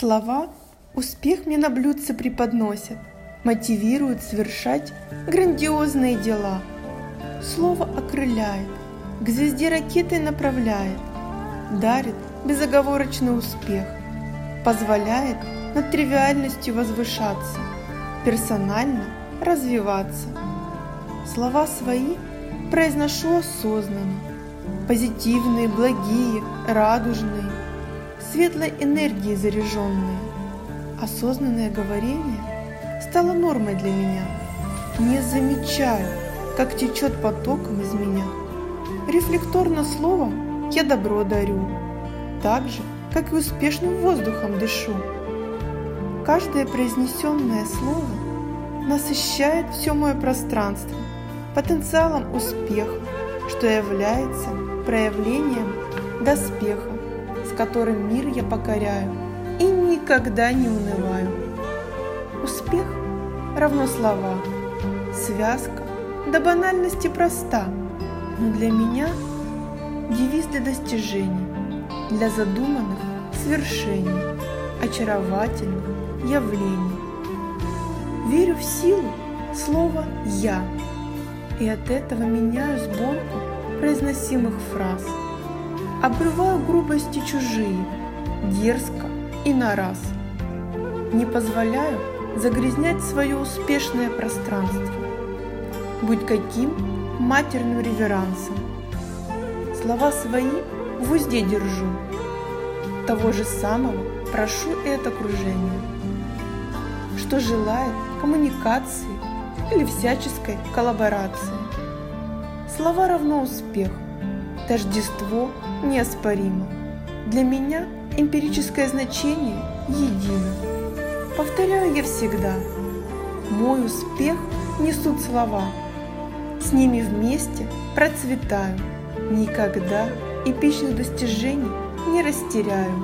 Слова успех мне на блюдце преподносят, мотивируют совершать грандиозные дела. Слово окрыляет, к звезде ракеты направляет, дарит безоговорочный успех, позволяет над тривиальностью возвышаться, персонально развиваться. Слова свои произношу осознанно, позитивные, благие, радужные, светлой энергией заряженные. Осознанное говорение стало нормой для меня. Не замечаю, как течет потоком из меня. Рефлекторно словом я добро дарю, так же, как и успешным воздухом дышу. Каждое произнесенное слово насыщает все мое пространство потенциалом успеха, что является проявлением доспеха с которым мир я покоряю и никогда не унываю. Успех равно слова, связка до банальности проста, но для меня девиз для достижений, для задуманных свершений, очаровательных явлений. Верю в силу слова «я», и от этого меняю сборку произносимых фраз – Обрываю грубости чужие, дерзко и на раз. Не позволяю загрязнять свое успешное пространство. Будь каким матерным реверансом. Слова свои в узде держу. Того же самого прошу и от окружения, что желает коммуникации или всяческой коллаборации. Слова равно успех, тождество неоспоримо. Для меня эмпирическое значение едино. Повторяю я всегда. Мой успех несут слова. С ними вместе процветаю. Никогда эпичных достижений не растеряю.